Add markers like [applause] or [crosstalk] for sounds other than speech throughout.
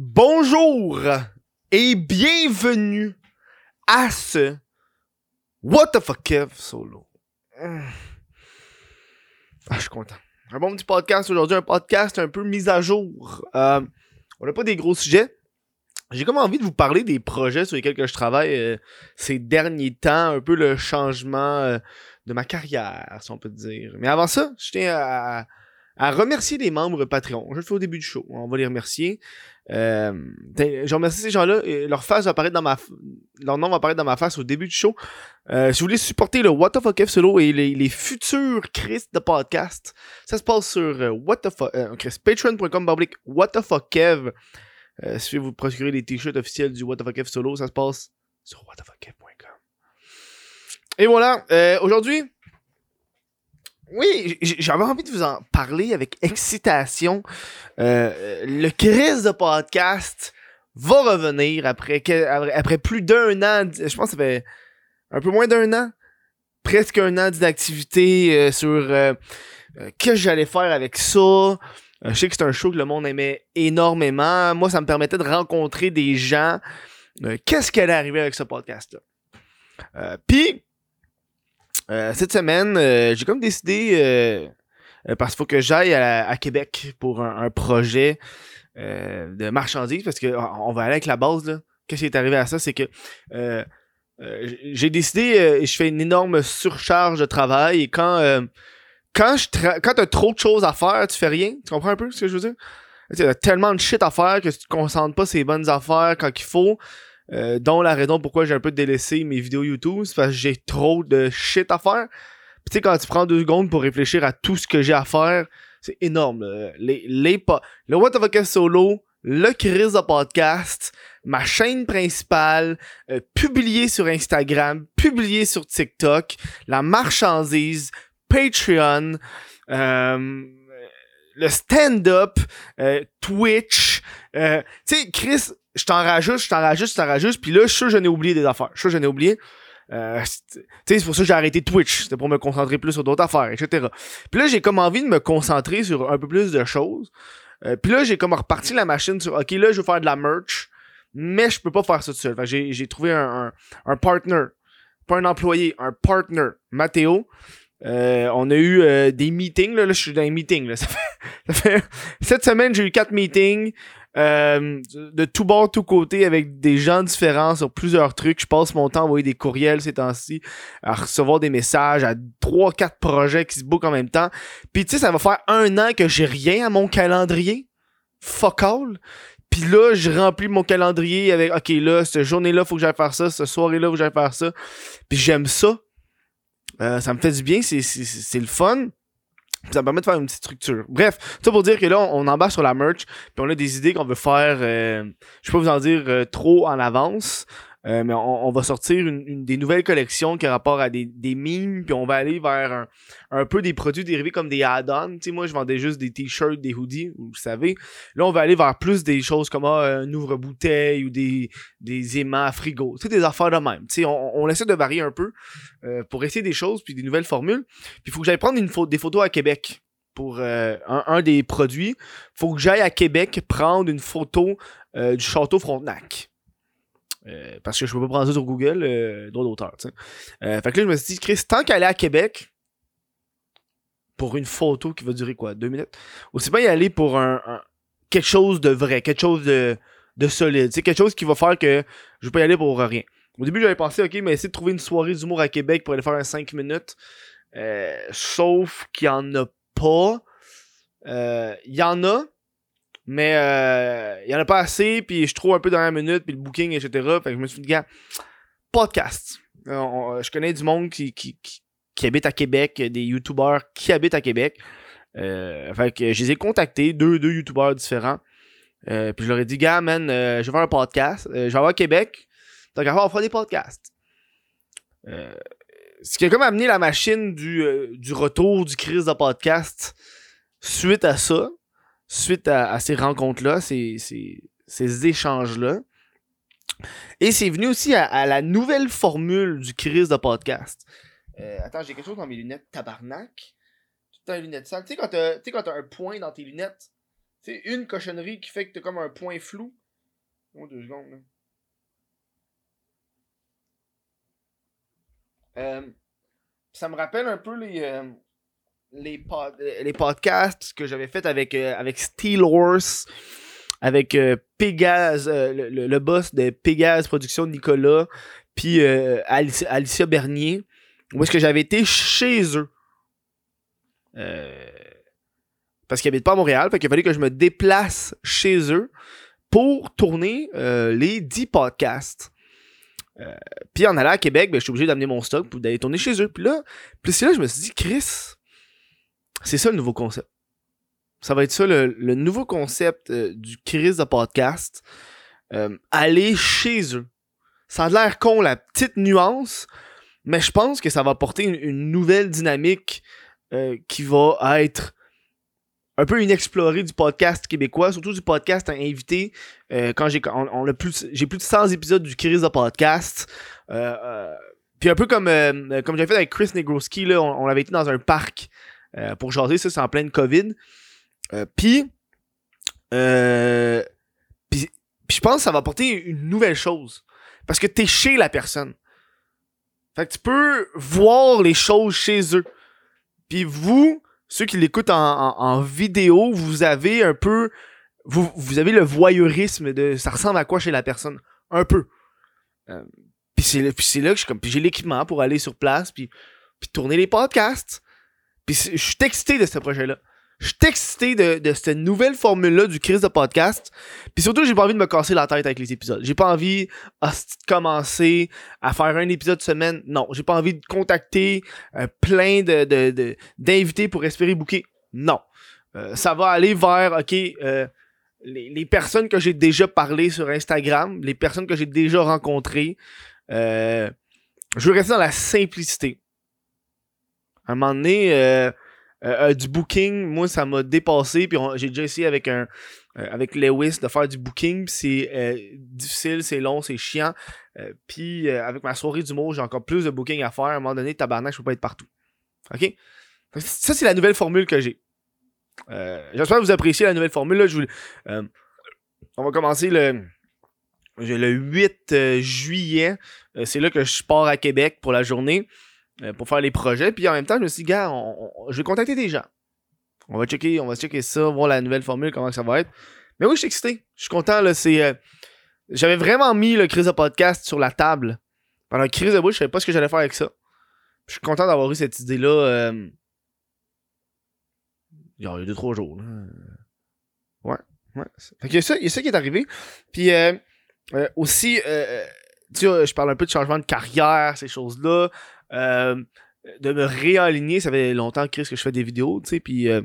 Bonjour et bienvenue à ce What the fuck Kev solo. Ah, je suis content. Un bon petit podcast aujourd'hui, un podcast un peu mis à jour. Euh, on n'a pas des gros sujets. J'ai comme envie de vous parler des projets sur lesquels je travaille euh, ces derniers temps, un peu le changement euh, de ma carrière, si on peut dire. Mais avant ça, je tiens à, à remercier les membres Patreon. Je le fais au début du show. On va les remercier. Euh, je remercie ces gens-là. Leur face va apparaître dans ma leur nom va apparaître dans ma face au début du show. Euh, si vous voulez supporter le What the fuck F solo et les, futurs Chris de podcast, ça se passe sur euh, what the fuck, euh, patreon.com public what the fuck Kev. Euh, si vous procurer les t-shirts officiels du What the fuck F solo, ça se passe sur whatthefuckf.com. Et voilà. Euh, aujourd'hui, oui, j'avais envie de vous en parler avec excitation. Euh, le crise de podcast va revenir après, après plus d'un an. Je pense que ça fait un peu moins d'un an. Presque un an d'activité euh, sur euh, qu'est-ce que j'allais faire avec ça. je sais que c'est un show que le monde aimait énormément. Moi, ça me permettait de rencontrer des gens. qu'est-ce qui allait arriver avec ce podcast-là? Puis, euh, cette semaine, euh, j'ai comme décidé, euh, parce qu'il faut que j'aille à, Québec pour un, projet de marchandises, parce que on va aller avec la base. Qu'est-ce qui est arrivé à ça? C'est que j'ai décidé, je fais une énorme surcharge de travail, et quand, quand, je quand t'as trop de choses à faire, tu fais rien. Tu comprends un peu ce que je veux dire? Tu as tellement de shit à faire que tu te concentres pas sur les bonnes affaires quand il faut. Euh, dont la raison pourquoi j'ai un peu délaissé mes vidéos YouTube, c'est parce que j'ai trop de shit à faire. tu sais, quand tu prends deux secondes pour réfléchir à tout ce que j'ai à faire, c'est énorme. Les, les le What Fuck Solo, le Chris de podcast, ma chaîne principale, euh, publié sur Instagram, publié sur TikTok, la marchandise, Patreon, euh, le stand-up, euh, Twitch. tu sais, Chris, je t'en rajoute, je t'en rajoute, je t'en rajoute, puis là, je suis sûr que j'en ai oublié des affaires. Je suis sûr j'en ai oublié. Euh, c'est pour ça que j'ai arrêté Twitch. C'était pour me concentrer plus sur d'autres affaires, etc. Puis là, j'ai comme envie de me concentrer sur un peu plus de choses. Euh, puis là, j'ai comme reparti la machine sur OK, là, je veux faire de la merch, mais je peux pas faire ça tout seul. J'ai, trouvé un, un, partner. Pas un employé, un partner. Mathéo. Euh, on a eu euh, des meetings. Là, là, je suis dans les meetings. Là. [laughs] Ça, fait. Cette semaine, j'ai eu quatre meetings. Euh, de tout bord, tout côté, avec des gens différents sur plusieurs trucs. Je passe mon temps à envoyer des courriels ces temps-ci, à recevoir des messages, à trois, quatre projets qui se bookent en même temps. Puis tu sais, ça va faire un an que j'ai rien à mon calendrier. Fuck all. Puis là, je remplis mon calendrier avec, OK, là, cette journée-là, faut que j'aille faire ça, cette soirée-là, faut que j'aille faire ça. Puis j'aime ça. Euh, ça me fait du bien, c'est le fun ça me permet de faire une petite structure. Bref, ça pour dire que là, on, embarque sur la merch, puis on a des idées qu'on veut faire. Euh, je peux vous en dire euh, trop en avance, euh, mais on, va sortir des nouvelles collections qui a rapport à des, des memes, puis on va aller vers un, peu des produits dérivés comme des add-ons. Tu sais, moi, je vendais juste des t-shirts, des hoodies, vous savez. Là, on va aller vers plus des choses comme ah, un ouvre-bouteille ou des, des aimants à frigo. Tu des affaires de même. Tu on, essaie de varier un peu euh, pour essayer des choses, puis des nouvelles formules. Puis il faut que j'aille prendre des photos à Québec pour euh, un, un, des produits. faut que j'aille à Québec prendre une photo du château Frontenac. Euh, parce que je peux pas prendre ça sur Google, euh, droit d'auteur. Euh, fait que là, je me suis dit, Chris, tant qu'elle est à Québec, pour une photo qui va durer quoi, deux minutes, aussi bien y aller pour un, quelque chose de vrai, quelque chose de, de solide. Quelque chose qui va faire que je vais pas y aller pour rien. Au début, j'avais pensé, ok, mais essayer de trouver une soirée d'humour à Québec pour aller faire un 5 minutes. sauf qu'il y en a pas. Il y en a, mais euh, il y en a pas assez, puis je trouve un peu dans la minute, puis le booking, etc. Fait que je me suis dit, gars, podcast. Euh, je connais du monde qui, qui, qui, habite à Québec, des youtubeurs qui habitent à Québec. Euh, fait que je les ai contactés, deux, deux youtubeurs différents. Euh, puis je leur ai dit, gars, man, je vais faire un podcast. je vais à Québec. Donc, on va faire des podcasts. ce qui a comme amené la machine du, du retour du crise de podcast suite à ça suite à, ces rencontres-là, ces, ces, échanges-là. Et c'est venu aussi à, la nouvelle formule du crise de podcast. Euh, attends, j'ai quelque chose dans mes lunettes tabarnak. Tout les lunettes sales. Tu sais, quand t'as un point dans tes lunettes, c'est une cochonnerie qui fait que t'as comme un point flou. Oh, deux secondes. Euh, ça me rappelle un peu les, euh, les, pod- les podcasts que j'avais fait avec, euh, avec Steel euh, Pégase, euh, le, boss de Pégase Production Nicolas, puis euh, Alicia, Bernier, où est-ce que j'avais été chez eux. Parce qu'ils habitent pas à Montréal, fait qu'il fallu que je me déplace chez eux pour tourner les 10 podcasts. Puis en allant à Québec, ben, je suis obligé d'amener mon stock pour d'aller tourner chez eux. Puis là, puis là je me suis dit, Chris, c'est ça le nouveau concept. Ça va être ça le, nouveau concept euh, du Chris de podcast. Euh, aller chez eux. Ça a l'air con, la petite nuance, mais je pense que ça va apporter une, nouvelle dynamique euh, qui va être un peu inexplorée du podcast québécois, surtout du podcast à invité. Quand j'ai on, plus j'ai plus de 100 épisodes du Chris de podcast. Puis un peu comme comme j'avais fait avec Chris Negroski là, on, on avait été dans un parc euh, pour jaser ça, c'est en pleine Covid. Euh, puis euh, puis je pense que ça va apporter une nouvelle chose parce que t'es chez la personne. Fait que tu peux voir les choses chez eux. Puis vous, ceux qui l'écoutent en, vidéo, vous avez un peu. Vous, avez le voyeurisme de ça ressemble à quoi chez la personne? Un peu. Puis c'est là, que j'ai l'équipement pour aller sur place, puis, puis tourner les podcasts. Je suis excité de ce projet-là. Je suis excité de, cette nouvelle formule-là du crise de podcast. Puis surtout, j'ai pas envie de me casser la tête avec les épisodes. J'ai pas envie de commencer à faire un épisode semaine. Non, j'ai pas envie de contacter euh, plein de, de, d'invités pour espérer booker. Non. Euh, ça va aller vers, OK, euh, les, personnes que j'ai déjà parlé sur Instagram, les personnes que j'ai déjà rencontrées. Je veux rester dans la simplicité. À un moment donné, euh, euh, euh, du booking, moi, ça m'a dépassé. Puis j'ai déjà essayé avec un avec Lewis de faire du booking. C'est difficile, c'est long, c'est chiant. Puis avec ma soirée d'humour, j'ai encore plus de booking à faire. À un moment donné, tabarnak, je peux pas être partout. OK? Ça, c'est la nouvelle formule que j'ai. J'espère que vous appréciez la nouvelle formule. Là. Je vous- on va commencer le, le 8 euh, juillet. C'est là que je pars à Québec pour la journée pour faire les projets. Puis en même temps, je me suis dit, gars, je vais contacter des gens. On va checker, on va checker ça, voir la nouvelle formule, comment ça va être. Mais oui, je suis excité. Je suis content. Là, c'est, euh, j'avais vraiment mis le crise de podcast sur la table. Pendant le crise de bouche, je savais pas ce que j'allais faire avec ça. Je suis content d'avoir eu cette idée-là. euh, il y a deux, trois jours. Ouais, ouais. Fait qu'il y a ça, il y a ça qui est arrivé. Puis euh, euh, aussi, euh, tu sais, je parle un peu de changement de carrière, ces choses-là. Euh, de me réaligner, ça fait longtemps, Chris, que je fais des vidéos, tu sais, puis euh,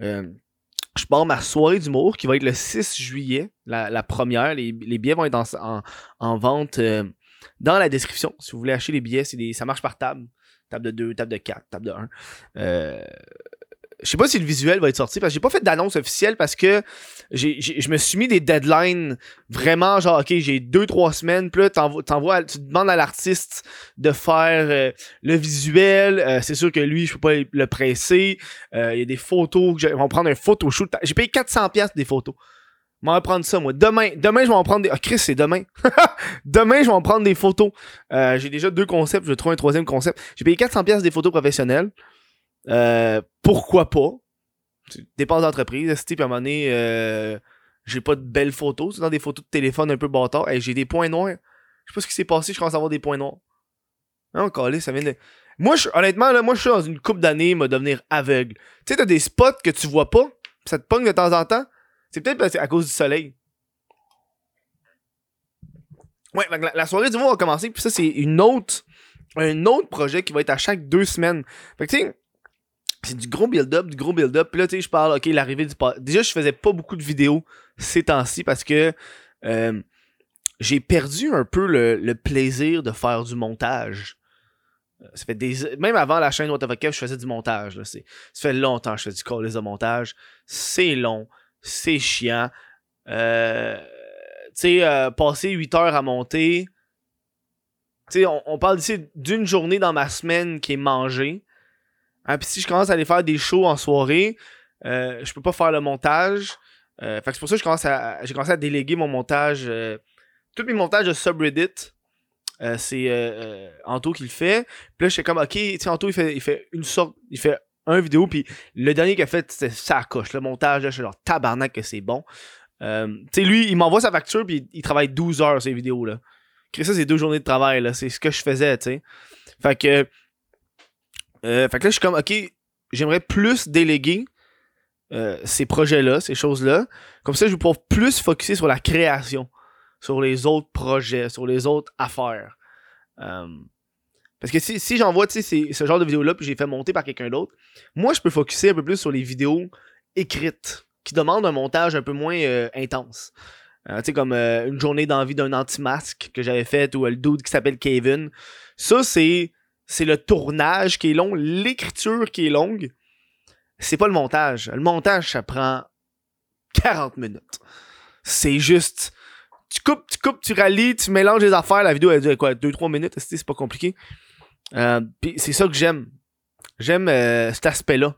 euh, je pars ma soirée d'humour qui va être le 6 juillet, la, première. Les, les billets vont être en, en, en vente dans la description. Si vous voulez acheter les billets, des, ça marche par table. Table de 2, table de 4, table de 1. Je sais pas si le visuel va être sorti parce que j'ai pas fait d'annonce officielle parce que je me suis mis des deadlines vraiment genre ok j'ai deux trois semaines puis là tu demandes à l'artiste de faire euh, le visuel euh, c'est sûr que lui je peux pas le presser Euh, il y a des photos que j'ai- on va prendre un photo shoot j'ai payé 400 pièces des photos. Je vais en prendre ça moi. Demain demain je vais en prendre des ah Chris c'est demain. [laughs] Demain je vais en prendre des photos. J'ai déjà deux concepts je vais trouver un troisième concept. J'ai payé 400 pièces des photos professionnelles euh, pourquoi pas? C'est dépense d'entreprise puis à un moment donné euh, j'ai pas de belles photos c'est dans des photos de téléphone un peu bâtard Hey, j'ai des points noirs. Je sais pas ce qui s'est passé je commence à avoir des points noirs. Non calé ça vient de moi je, honnêtement là moi je suis dans une coupe d'années me devenir aveugle. Tu sais t'as des spots que tu vois pas pis ça te pogne de temps en temps. C'est peut-être à cause du soleil. Ouais la, la soirée du mois va commencer puis ça c'est une autre un autre projet qui va être à chaque deux semaines. Fait que tu sais c'est du gros build-up, du gros build-up. Puis là, tu sais, je parle, ok, l'arrivée du Déjà, je faisais pas beaucoup de vidéos ces temps-ci parce que euh, j'ai perdu un peu le, plaisir de faire du montage. Ça fait des... Même avant la chaîne fuck, je faisais du montage. Là. Ça fait longtemps que je fais du call de montage. C'est long, c'est chiant. Euh, tu sais, euh, passer 8 heures à monter. Tu sais, on, on parle ici d'une journée dans ma semaine qui est mangée. Hein, puis si je commence à aller faire des shows en soirée, euh, je peux pas faire le montage. Euh, fait c'est pour ça que j'ai commencé à déléguer mon montage. Euh, tous mes montages de subreddit, euh, c'est Anto qui le fait. Puis là, j'étais comme, ok, tu Anto, il fait, il fait une sorte, il fait un vidéo, puis le dernier qu'il a fait, c'était ça coche. Le montage, là, je suis genre tabarnak que c'est bon. tu sais, lui, il m'envoie sa facture, puis il, travaille 12 heures, ces vidéos-là. Ça, c'est deux journées de travail, là. C'est ce que je faisais, tu sais. Fait que. Fait que là, je suis comme, ok, j'aimerais plus déléguer euh, ces projets-là, ces choses-là. Comme ça, je vais pouvoir plus focuser sur la création, sur les autres projets, sur les autres affaires. Euh, parce que si, si j'envoie ce genre de vidéo-là, puis j'ai fait monter par quelqu'un d'autre, moi, je peux focuser un peu plus sur les vidéos écrites, qui demandent un montage un peu moins euh, intense. tu sais, comme une journée d'envie d'un anti-masque que j'avais fait, ou le dude qui s'appelle Kevin. Ça, c'est c'est le tournage qui est long, l'écriture qui est longue, c'est pas le montage. Le montage, ça prend 40 minutes. C'est juste. Tu coupes, tu coupes, tu rallies, tu mélanges les affaires. La vidéo, elle dure quoi 2-3 minutes. C'est pas compliqué. Euh, c'est ça que j'aime. J'aime euh, cet aspect-là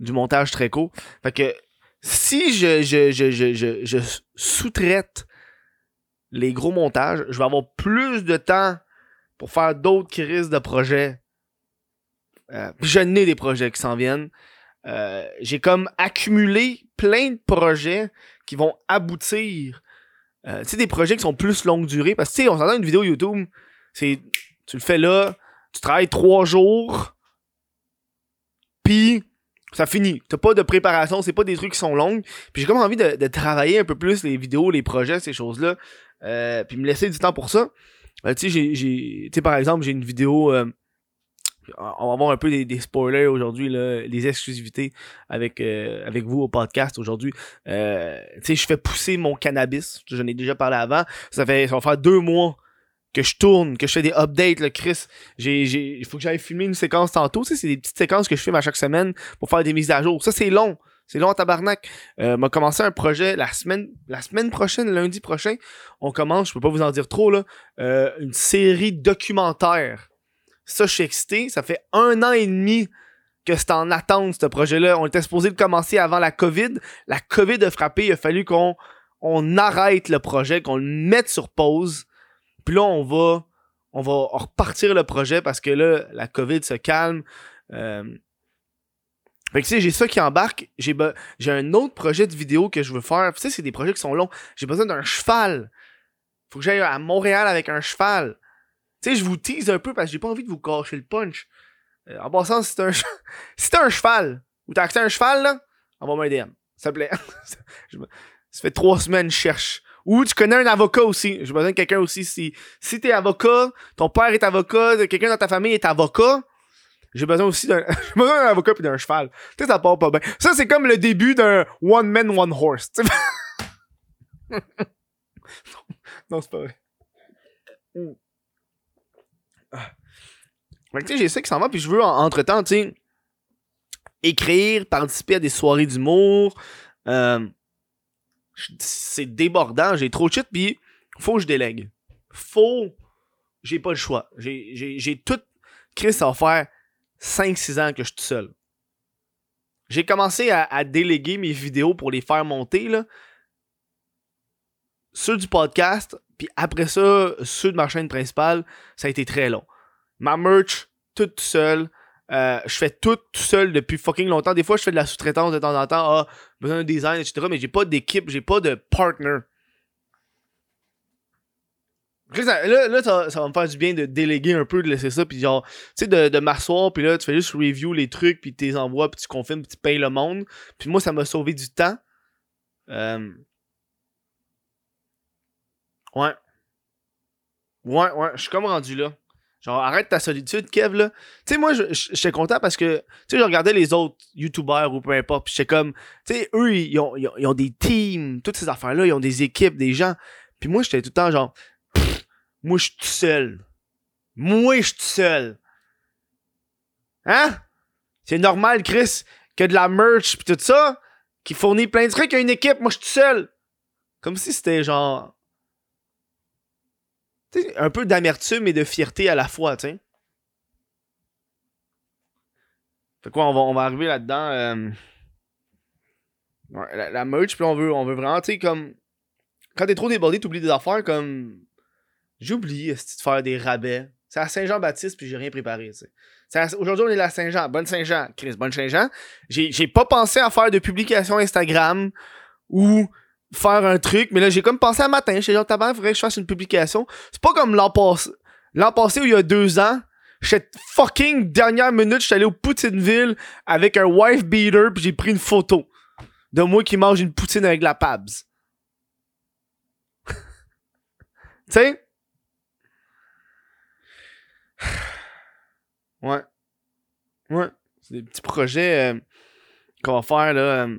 du montage très court. Fait que si je, je, je, je, je sous-traite les gros montages, je vais avoir plus de temps pour faire d'autres crises de projets. Euh, je n'ai des projets qui s'en viennent. Euh, j'ai comme accumulé plein de projets qui vont aboutir. Euh, tu sais, des projets qui sont plus longue durée. Parce que, tu sais, on s'entend une vidéo YouTube, c'est. Tu le fais là, tu travailles trois jours, puis ça finit. T'as pas de préparation, c'est pas des trucs qui sont longs. Puis j'ai comme envie de, travailler un peu plus les vidéos, les projets, ces choses-là. Euh, puis me laisser du temps pour ça. Tu sais, j'ai, tu sais, par exemple, j'ai une vidéo on va avoir un peu des, spoilers aujourd'hui, les exclusivités avec, euh, avec vous au podcast aujourd'hui. Euh, tu sais, je fais pousser mon cannabis. J'en ai déjà parlé avant. Ça fait ça va faire deux mois que je tourne, que je fais des updates, le Chris. Il faut que j'aille filmer une séquence tantôt. c'est des petites séquences que je filme à chaque semaine pour faire des mises à jour. Ça, c'est long. C'est long tabarnak. Euh, m'a commencé un projet la semaine, la semaine prochaine, lundi prochain. On commence, je peux pas vous en dire trop, là, euh, une série documentaire ça, je suis excité. Ça fait un an et demi que c'est en attente, ce projet-là. On était supposé le commencer avant la COVID. La COVID a frappé. Il a fallu qu'on on arrête le projet, qu'on le mette sur pause. Puis là, on va, on va repartir le projet parce que là, la COVID se calme. Euh... Fait que tu sais, j'ai ça qui embarque. J'ai, j'ai un autre projet de vidéo que je veux faire. Tu sais, c'est des projets qui sont longs. J'ai besoin d'un cheval. Faut que j'aille à Montréal avec un cheval. Tu sais, je vous tease un peu parce que j'ai pas envie de vous cacher le punch. Euh, en passant, si t'es un, [laughs] si un cheval, ou t'as accès à un cheval, là, envoie-moi un DM. S'il te plaît. [laughs] Ça fait trois semaines que je cherche. Ou tu connais un avocat aussi. J'ai besoin de quelqu'un aussi. Si, si t'es avocat, ton père est avocat, quelqu'un dans ta famille est avocat, j'ai besoin aussi d'un, [laughs] j'ai besoin d'un avocat puis d'un cheval. Tu sais, ça part pas bien. Ça, c'est comme le début d'un one man, one horse. [laughs] non, c'est pas vrai. Fait tu sais, j'ai ça qui s'en va, puis je veux, entre-temps, tu sais, écrire, participer à des soirées d'humour. Euh, c'est débordant, j'ai trop de shit, puis faut que je délègue. Faut. J'ai pas le choix. J'ai tout. Chris, va faire 5-6 ans que je suis tout seul. J'ai commencé à, déléguer mes vidéos pour les faire monter, là. Ceux du podcast, puis après ça, ceux de ma chaîne principale, ça a été très long. Ma merch, toute seule. Euh, je fais tout, tout seul depuis fucking longtemps. Des fois, je fais de la sous-traitance de temps en temps. Ah, besoin d'un design, etc. Mais j'ai pas d'équipe, j'ai pas de partner. Là, là ça, va me faire du bien de déléguer un peu, de laisser ça, puis genre, tu sais, de, de m'asseoir, puis là, tu fais juste review les trucs, puis tu les envoies, puis tu confirmes, puis tu payes le monde. Puis moi, ça m'a sauvé du temps. Euh... Ouais. Ouais, ouais, je suis comme rendu là. Genre, arrête ta solitude, Kev, là. Tu sais, moi, j'étais content parce que, tu sais, je regardais les autres YouTubers ou peu importe, pis j'étais comme, tu sais, eux, ils ont, ils, ont, des teams, toutes ces affaires-là, ils ont des équipes, des gens. Puis moi, j'étais tout le temps genre, moi, je suis tout seul. Moi, je suis tout seul. Hein? C'est normal, Chris, que de la merch pis tout ça, qui fournit plein de trucs à une équipe, moi, je suis tout seul. Comme si c'était genre un peu d'amertume et de fierté à la fois, tu. Fait quoi, on va, on va arriver là-dedans. Euh, Ouais, la, la merch, puis on veut, on veut vraiment, tu sais, comme. Quand t'es trop débordé, t'oublies des affaires comme. J'ai oublié de faire des rabais. C'est à Saint-Jean-Baptiste, puis j'ai rien préparé, Aujourd'hui, on est à Saint-Jean. Bonne Saint-Jean. Chris, bonne Saint-Jean. J'ai j'ai pas pensé à faire de publication Instagram ou faire un truc, mais là, j'ai comme pensé à matin. J'étais genre, tabac, faudrait que je fasse une publication. C'est pas comme l'an passé. L'an passé, où il y a deux ans, j'étais fucking dernière minute, j'étais allé au Poutineville avec un wife beater, puis j'ai pris une photo de moi qui mange une poutine avec la Pabs. [laughs] tu sais? [sighs] Ouais. Ouais. C'est des petits projets euh, qu'on va faire, là. euh.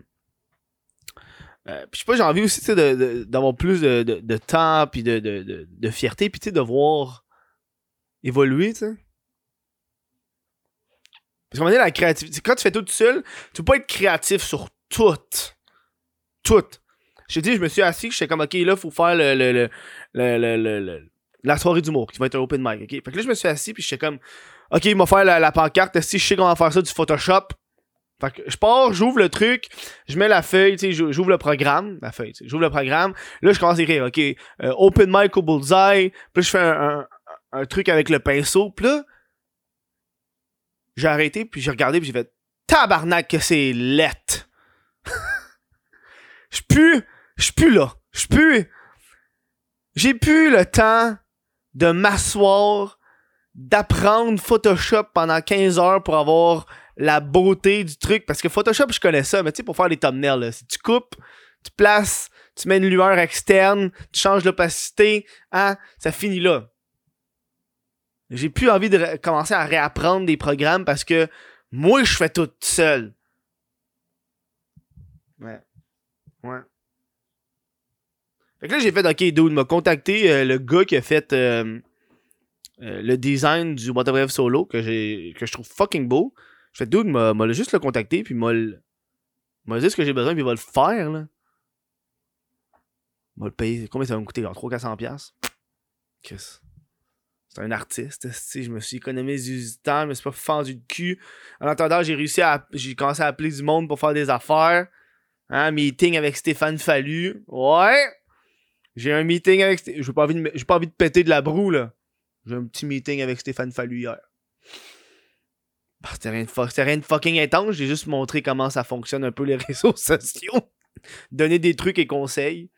Euh, puis je sais pas, j'ai envie aussi, tu sais, d'avoir plus de, de, temps, puis de, de, fierté, puis tu sais, de voir évoluer, tu sais. Parce donné, la créativité, quand tu fais tout seul, tu peux pas être créatif sur tout. Tout. Je te dis, je me suis assis, j'étais comme, ok, là, faut faire le, le- le- le- la soirée d'humour, qui va être un open mic, ok? Fait que là, je me suis assis, puis j'étais comme, ok, il m'a faire la, pancarte, si je sais comment faire ça du Photoshop? Fait que je pars, j'ouvre le truc, je mets la feuille, tu sais, j'ou- j'ouvre le programme, la feuille, j'ouvre le programme. Là, je commence à écrire, ok, euh, open mic au bullseye. Puis je fais un, un, truc avec le pinceau. Puis là, j'ai arrêté, puis j'ai regardé, puis j'ai fait tabarnak que c'est lettre. [laughs] Je suis là. Je j'ai plus le temps de m'asseoir, d'apprendre Photoshop pendant 15 heures pour avoir la beauté du truc. Parce que Photoshop, je connais ça, mais tu sais, pour faire les thumbnails, là, si tu coupes, tu places, tu mets une lueur externe, tu changes l'opacité, hein, ça finit là. J'ai plus envie de commencer à réapprendre des programmes parce que moi, je fais tout seul. Ouais. Ouais. Fait que là, j'ai fait, ok, dude, m'a contacté euh, le gars qui a fait euh, euh, le design du What Solo que, j'ai, que je trouve fucking beau. Je fais, dude, m'a, juste le contacter, puis m'a, m'a dit ce que j'ai besoin, puis il va le faire, là. M'a le payer. Combien ça va me coûter, genre 300-400$? piastres? Chris. C'est un artiste, je me suis économisé du temps, je me suis pas fendu le cul. En attendant, j'ai réussi à. J'ai commencé à appeler du monde pour faire des affaires. Hein, meeting avec Stéphane Fallu. Ouais! J'ai un meeting avec. J'ai pas envie de, j'ai pas envie de péter de la broue, là. J'ai un petit meeting avec Stéphane Fallu hier. Bah, c'était rien, de rien de fucking intense. J'ai juste montré comment ça fonctionne un peu les [laughs] réseaux sociaux. Donner des trucs et conseils.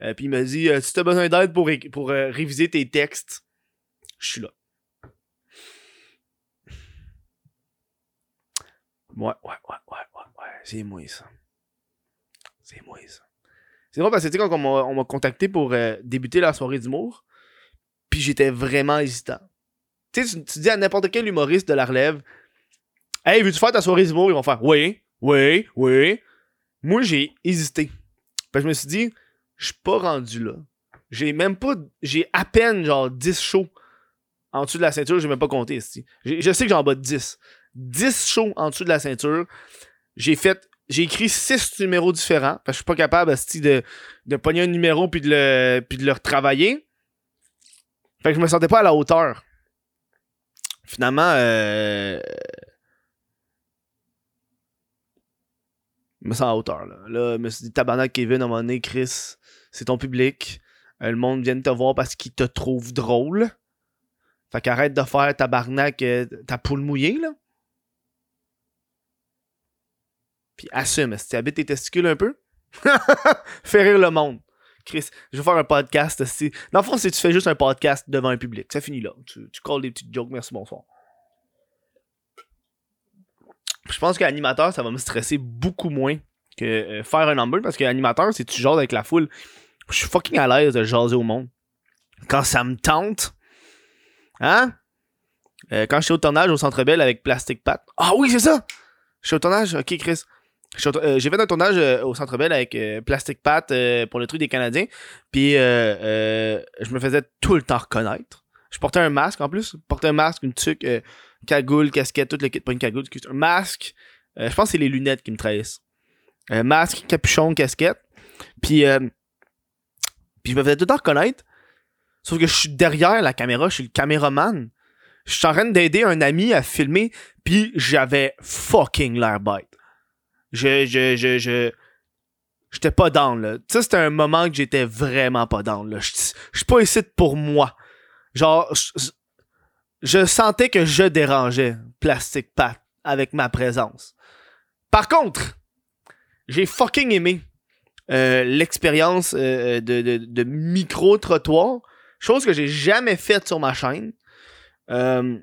Euh, puis il m'a dit euh, si t'as besoin d'aide pour, pour euh, réviser tes textes, je suis là. Ouais, ouais, ouais, ouais, ouais, ouais. C'est moi ça. C'est moi ça. C'est drôle parce que tu sais, quand on m'a, on m'a contacté pour euh, débuter la soirée d'humour, puis j'étais vraiment hésitant. Tu sais, tu- dis à n'importe quel humoriste de la relève Hey, veux-tu faire ta soirée d'humour Ils vont faire Oui, oui, oui. Moi, j'ai hésité. Que je me suis dit Je suis pas rendu là. J'ai même pas. J'ai à peine genre 10 shows en dessous de la ceinture, j'ai même pas compté ici. Je sais que j'en bats 10. 10 shows en dessous de la ceinture. J'ai fait. J'ai écrit 6 numéros différents. Parce que je suis pas capable de, de pogner un numéro puis de le, puis de le retravailler. Fait que je me sentais pas à la hauteur. Finalement, euh, je me sens à hauteur. Là, là je me suis dit, tabarnak, Kevin, à un moment donné, Chris, c'est ton public. Euh, le monde vient te voir parce qu'il te trouve drôle. Fait qu'arrête de faire tabarnak euh, ta poule mouillée, là. Assume, si tu habites tes testicules un peu, [laughs] fais rire le monde. Chris, je vais faire un podcast. aussi. Dans le fond, c'est tu fais juste un podcast devant un public. Ça finit là. Tu, tu calls des petites jokes. Merci, bonsoir. Je pense qu'animateur, ça va me stresser beaucoup moins que euh, faire un number parce qu'animateur, c'est tu jases avec la foule. Je suis fucking à l'aise de jaser au monde. Quand ça me tente. Hein? Euh, quand je suis au tournage au Centre Bell avec Plastic Pat. Ah oui, c'est ça! Je suis au tournage. Ok, Chris. Euh, J'ai fait un tournage euh, au Centre Bell avec euh, Plastic Pat euh, pour le truc des Canadiens. Puis euh, euh, je me faisais tout le temps reconnaître. Je portais un masque en plus. Je portais un masque, une tuque, cagoule, casquette, tout le kit. Pas une cagoule. Un masque. Je pense que c'est les lunettes qui me trahissent. Masque, capuchon, casquette. Puis, puis je me faisais tout le temps reconnaître. Sauf que je suis derrière la caméra, je suis le caméraman. Je suis en train d'aider un ami à filmer, puis j'avais fucking l'air bête. Je, je, je, je, J'étais pas down, là. Ça, c'était un moment que j'étais vraiment pas down, là. Je suis pas ici pour moi. Genre, je sentais que je dérangeais Plastic Pat avec ma présence. Par contre, j'ai fucking aimé euh, l'expérience euh, de, de, micro-trottoir, chose que j'ai jamais faite sur ma chaîne. Euh,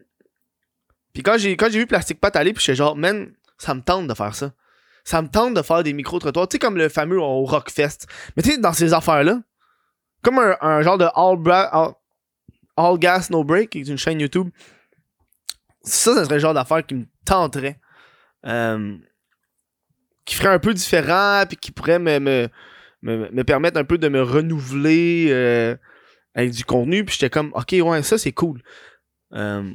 puis quand j'ai quand j'ai vu Plastic Pat aller, puis j'étais genre, man, ça me tente de faire ça ça me tente de faire des micro-trottoirs. Tu sais, comme le fameux au Rockfest. Mais tu sais, dans ces affaires-là, comme un, genre de all, all, Gas No Break, qui est une chaîne YouTube, ça, ça serait le genre d'affaire qui me tenterait. Euh, qui ferait un peu différent, puis qui pourrait me, me, me, permettre un peu de me renouveler euh, avec du contenu. Puis j'étais comme, ok, ouais, ça c'est cool. Euh,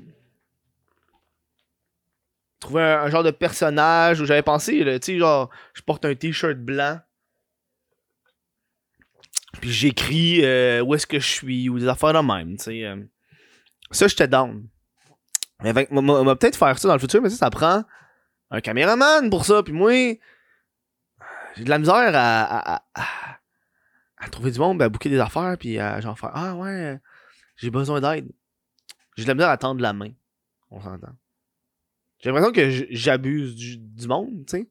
trouver un, genre de personnage où j'avais pensé, tu sais, genre, je porte un t-shirt blanc. Puis j'écris euh, où est-ce que je suis ou des affaires de même, tu sais. Euh. Ça, j'étais down. Mais on va peut-être faire ça dans le futur, mais ça, ça prend un caméraman pour ça. Puis moi, j'ai de la misère à, à, trouver du monde, à bouquer des affaires, puis à genre faire Ah ouais, j'ai besoin d'aide. J'ai de la misère à tendre la main. On s'entend. J'ai l'impression que j'abuse du, monde, tu sais.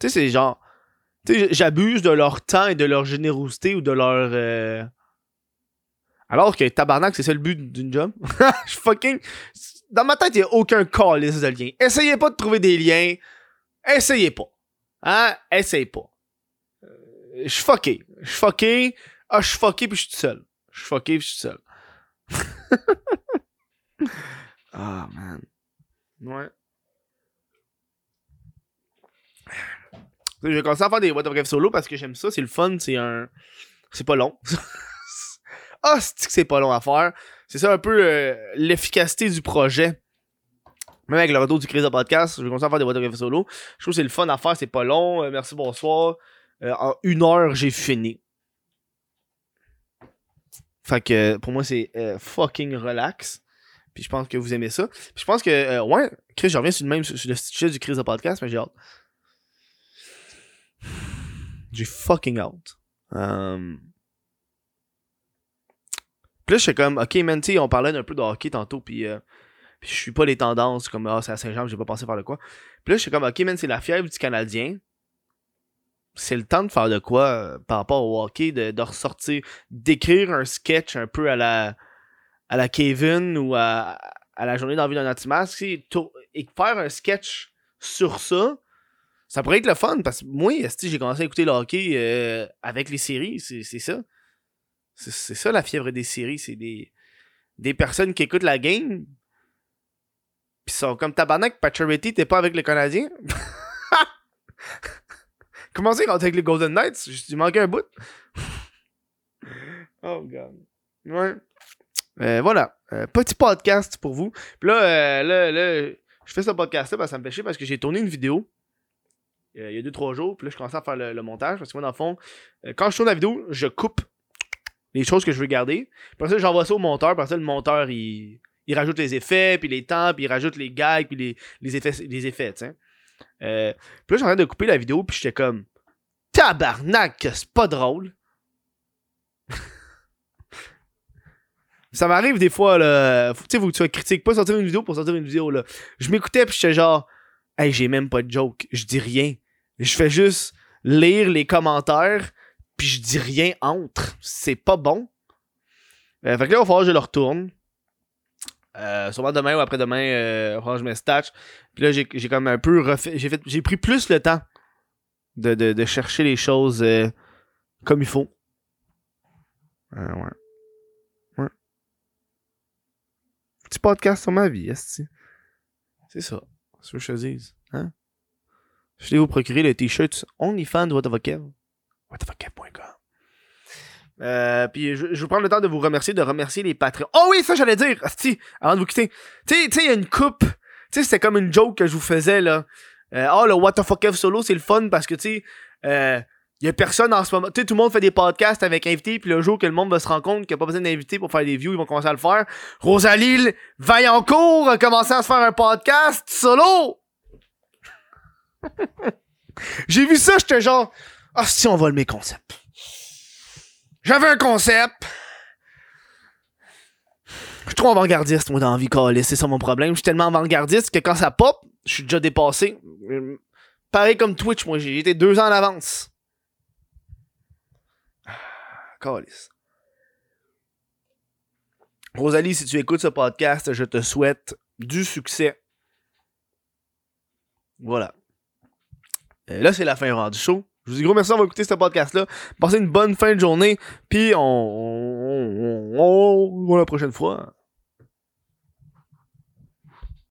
Tu sais, c'est genre. Tu sais, j'abuse de leur temps et de leur générosité ou de leur. Euh, alors que tabarnak, c'est ça le but d'une job. [laughs] Je fucking. Dans ma tête, il n'y a aucun calice de lien. Essayez pas de trouver des liens. Essayez pas. Hein? Essayez pas. Euh, je suis fucké. Je suis fucké. Ah, je suis fucké puis je suis tout seul. Je suis fucké puis je suis seul. [laughs] Ah, oh, man. Ouais. Je vais commencer à faire des What of solo parce que j'aime ça, c'est le fun, c'est un. C'est pas long. [laughs] ah, c'est que c'est pas long à faire? C'est ça un peu euh, l'efficacité du projet. Même avec le retour du crise de podcast, je vais commencer à faire des What of solo. Je trouve que c'est le fun à faire, c'est pas long. Euh, merci, bonsoir. Euh, en une heure, j'ai fini. Fait que pour moi, c'est fucking relax. Puis je pense que vous aimez ça. Puis je pense que, euh, ouais, Chris, je reviens sur le même sur le sujet du Chris de podcast, mais j'ai hâte. J'ai fucking hâte. Um... Puis là, je suis comme, ok, man, on parlait d'un peu de hockey tantôt, puis, euh, puis je suis pas les tendances, comme, ah, c'est à Saint-Jean, j'ai pas pensé faire de quoi. Puis là, je suis comme, ok, man, c'est la fièvre du Canadien. C'est le temps de faire de quoi euh, par rapport au hockey, de ressortir, d'écrire un sketch un peu à la à la Kevin ou à, la journée d'envie d'un anti-masque et faire un sketch sur ça, ça pourrait être le fun parce que moi, j'ai commencé à écouter le hockey euh, avec les séries, c'est ça. C'est ça la fièvre des séries, c'est des, des personnes qui écoutent la game. Pis sont comme tabarnak, Patcherity, t'es pas avec les Canadiens? [laughs] Comment c'est quand t'es avec les Golden Knights? Tu manquais un bout? [laughs] oh god. Ouais. Euh, voilà. Euh, petit podcast pour vous. Puis là, euh, je fais ce podcast-là parce que ça me fait parce que j'ai tourné une vidéo il y a 2-3 jours. Puis là, je commence à faire le, montage. Parce que moi, dans le fond, quand je tourne la vidéo, je coupe les choses que je veux garder. Puis ça, j'envoie ça au monteur. Parce que le monteur, il, rajoute les effets, puis les temps, puis il rajoute les gags, puis les, effets, les effets, puis là, j'ai en train de couper la vidéo, puis j'étais comme tabarnak, c'est pas drôle. [laughs] Ça m'arrive des fois, là. Tu sais, faut que tu critiques pas sortir une vidéo pour sortir une vidéo, là. Je m'écoutais, puis j'étais genre, hey, j'ai même pas de joke. Je dis rien. Je fais juste lire les commentaires, puis je dis rien entre. C'est pas bon. Euh, fait que là, il va falloir que je le retourne. Euh, sûrement demain ou après-demain, euh, que je me statch. Puis là, j'ai, j'ai comme un peu refait. J'ai, fait, j'ai pris plus le temps de, de, de chercher les choses euh, comme il faut. Euh, ouais. Petit podcast sur ma vie, C'est ça. C'est ce que je te dise. Hein? Je vais vous procurer le t-shirt OnlyFans de WhatTheFuckEv. WhatTheFuckEv.com. Euh, puis je, je vais prendre le temps de vous remercier, de remercier les patrons. Oh oui, ça j'allais dire, Asti, avant de vous quitter. Tu sais, il y a une coupe. Tu sais, c'était comme une joke que je vous faisais là. Euh, oh, le What the fuck solo, c'est le fun parce que tu sais, euh, il y a personne en ce moment. Tu sais, tout le monde fait des podcasts avec invités, puis le jour que le monde va se rendre compte qu'il n'y a pas besoin d'invités pour faire des views, ils vont commencer à le faire. Rosalie Vaillancourt a commencé à se faire un podcast solo! [laughs] J'ai vu ça, j'étais genre, Ah, si, on vole mes concepts. J'avais un concept. Je suis trop avant-gardiste, moi, dans la C'est ça mon problème. Je suis tellement avant-gardiste que quand ça pop, je suis déjà dépassé. Pareil comme Twitch, moi, j'ai été deux ans en avance. Rosalie, si tu écoutes ce podcast, je te souhaite du succès. Voilà. Là, c'est la fin du show. Je vous dis gros merci d'avoir écouté ce podcast-là. Passez une bonne fin de journée. Puis on, on, on, la prochaine fois.